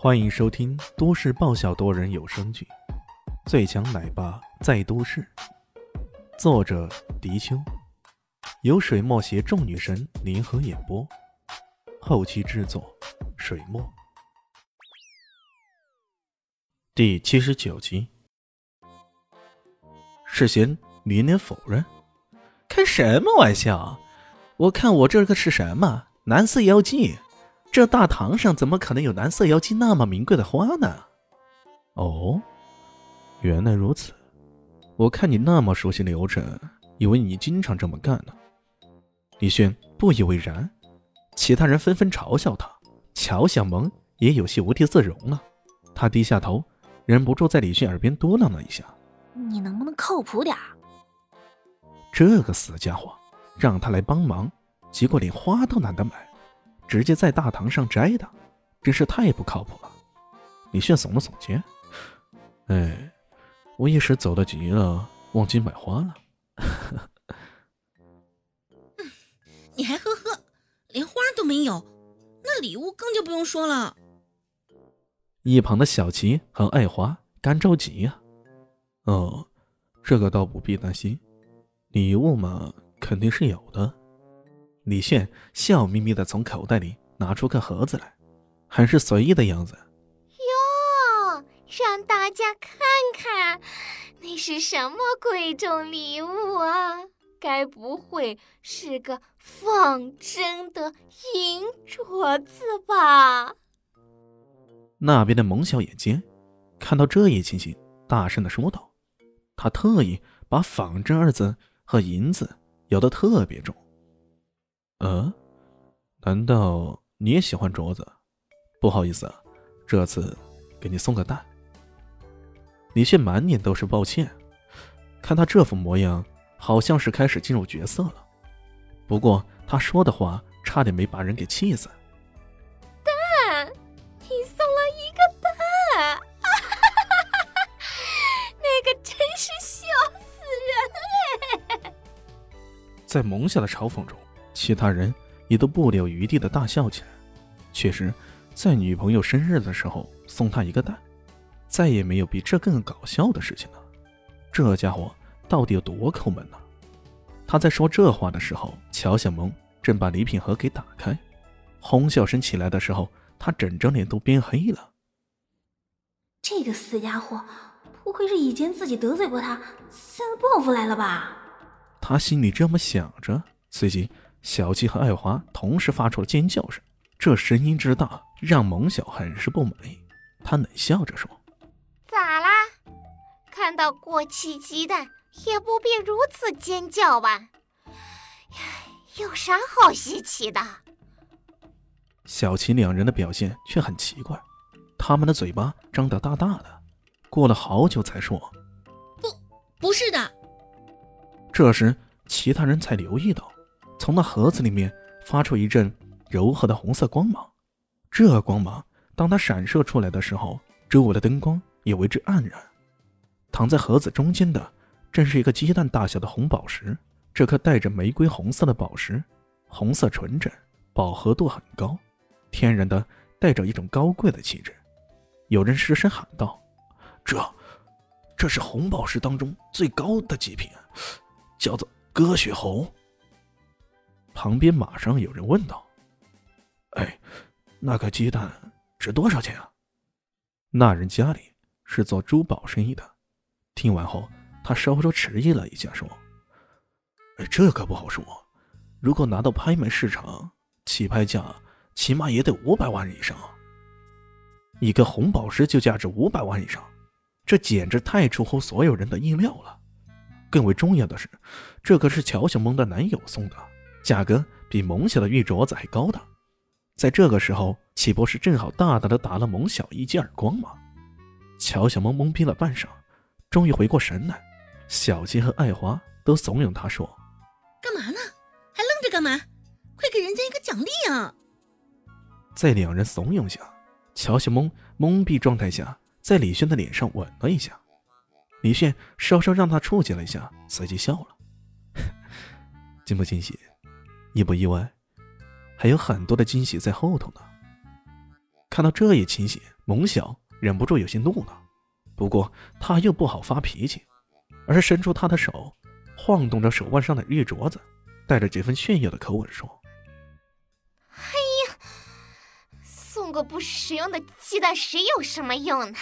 欢迎收听都市爆笑多人有声剧《最强奶爸在都市》，作者：迪秋，由水墨携众女神联合演播，后期制作：水墨。第七十九集，世贤连连否认：“开什么玩笑？我看我这个是什么蓝色妖姬？这大堂上怎么可能有蓝色妖姬那么名贵的花呢？”哦，原来如此。我看你那么熟悉流程，以为你经常这么干呢。李轩不以为然，其他人纷纷嘲笑他。乔小萌也有些无地自容了，他低下头。忍不住在李迅耳边嘟囔了一下：“你能不能靠谱点这个死家伙，让他来帮忙，结果连花都懒得买，直接在大堂上摘的，真是太不靠谱了。李炫耸了耸肩：“哎，我一时走得急了，忘记买花了。你还呵呵，连花都没有，那礼物更就不用说了。”一旁的小琪和爱华干着急呀。哦，这个倒不必担心，礼物嘛肯定是有的。李炫笑眯眯的从口袋里拿出个盒子来，很是随意的样子。哟，让大家看看，那是什么贵重礼物啊？该不会是个仿真的银镯子吧？那边的蒙小眼睛看到这一情形，大声的说道：“他特意把‘仿真’二字和银子咬得特别重。呃，难道你也喜欢镯子？不好意思啊，这次给你送个蛋。”李现满脸都是抱歉，看他这副模样，好像是开始进入角色了。不过他说的话差点没把人给气死。蛋，你送了一个蛋，那个真是笑死人哎 在蒙夏的嘲讽中，其他人也都不留余地的大笑起来。确实，在女朋友生日的时候送她一个蛋，再也没有比这更搞笑的事情了。这家伙到底有多抠门呢？他在说这话的时候，乔小萌正把礼品盒给打开，哄笑声起来的时候，他整张脸都变黑了。这个死家伙，不会是以前自己得罪过他，现在报复来了吧？他心里这么想着，随即小七和爱华同时发出了尖叫声。这声音之大，让蒙小很是不满意。他冷笑着说：“咋啦？看到过期鸡蛋也不必如此尖叫吧？有啥好稀奇的？”小七两人的表现却很奇怪，他们的嘴巴张得大大的，过了好久才说：“不，不是的。”这时，其他人才留意到，从那盒子里面发出一阵柔和的红色光芒。这光芒当它闪射出来的时候，周围的灯光也为之黯然。躺在盒子中间的，正是一个鸡蛋大小的红宝石。这颗带着玫瑰红色的宝石，红色纯真，饱和度很高，天然的带着一种高贵的气质。有人失声喊道：“这，这是红宝石当中最高的极品。”叫做鸽血红。旁边马上有人问道：“哎，那个鸡蛋值多少钱啊？”那人家里是做珠宝生意的，听完后他稍稍迟疑了一下，说：“哎，这可不好说。如果拿到拍卖市场，起拍价起码也得五百万以上。一个红宝石就价值五百万以上，这简直太出乎所有人的意料了。”更为重要的是，这可是乔小萌的男友送的，价格比蒙小的玉镯子还高的。在这个时候，岂不是正好大大的打了蒙小一记耳光吗？乔小萌懵逼了半晌，终于回过神来。小杰和爱华都怂恿他说：“干嘛呢？还愣着干嘛？快给人家一个奖励啊！”在两人怂恿下，乔小萌懵逼状态下，在李轩的脸上吻了一下。李炫稍稍让他触及了一下，随即笑了。惊不惊喜？意不意外？还有很多的惊喜在后头呢。看到这一情形，蒙小忍不住有些怒了，不过他又不好发脾气，而是伸出他的手，晃动着手腕上的玉镯子，带着几分炫耀的口吻说：“哎呀，送个不实用的鸡蛋石有什么用呢？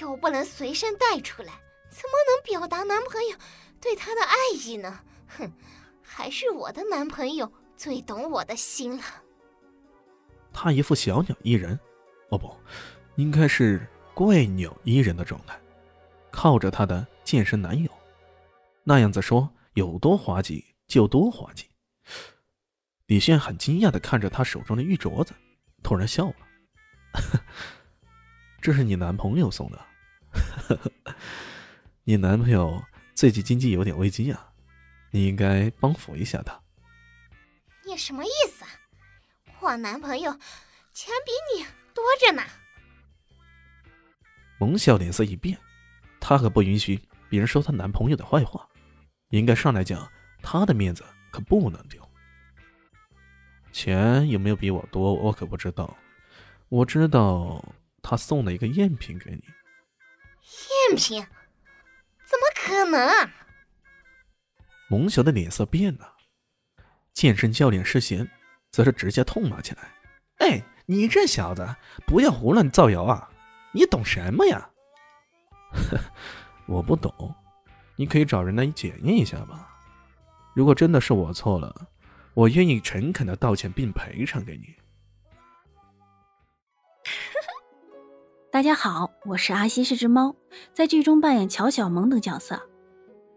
又不能随身带出来，怎么能表达男朋友对她的爱意呢？哼，还是我的男朋友最懂我的心了。”他一副小鸟依人，哦不，应该是怪鸟依人的状态，靠着他的健身男友，那样子说有多滑稽就多滑稽。李炫很惊讶的看着他手中的玉镯子，突然笑了：“ 这是你男朋友送的，你男朋友最近经济有点危机啊，你应该帮扶一下他。”你什么意思啊？我男朋友钱比你多着呢。蒙笑脸色一变，她可不允许别人说她男朋友的坏话，应该上来讲，她的面子可不能丢。钱有没有比我多，我可不知道。我知道他送了一个赝品给你。赝品？怎么可能啊？蒙小的脸色变了，健身教练施贤。则是直接痛骂起来：“哎，你这小子不要胡乱造谣啊！你懂什么呀？”“ 我不懂，你可以找人来检验一下吧。如果真的是我错了，我愿意诚恳的道歉并赔偿给你。”大家好，我是阿西是只猫，在剧中扮演乔小萌等角色。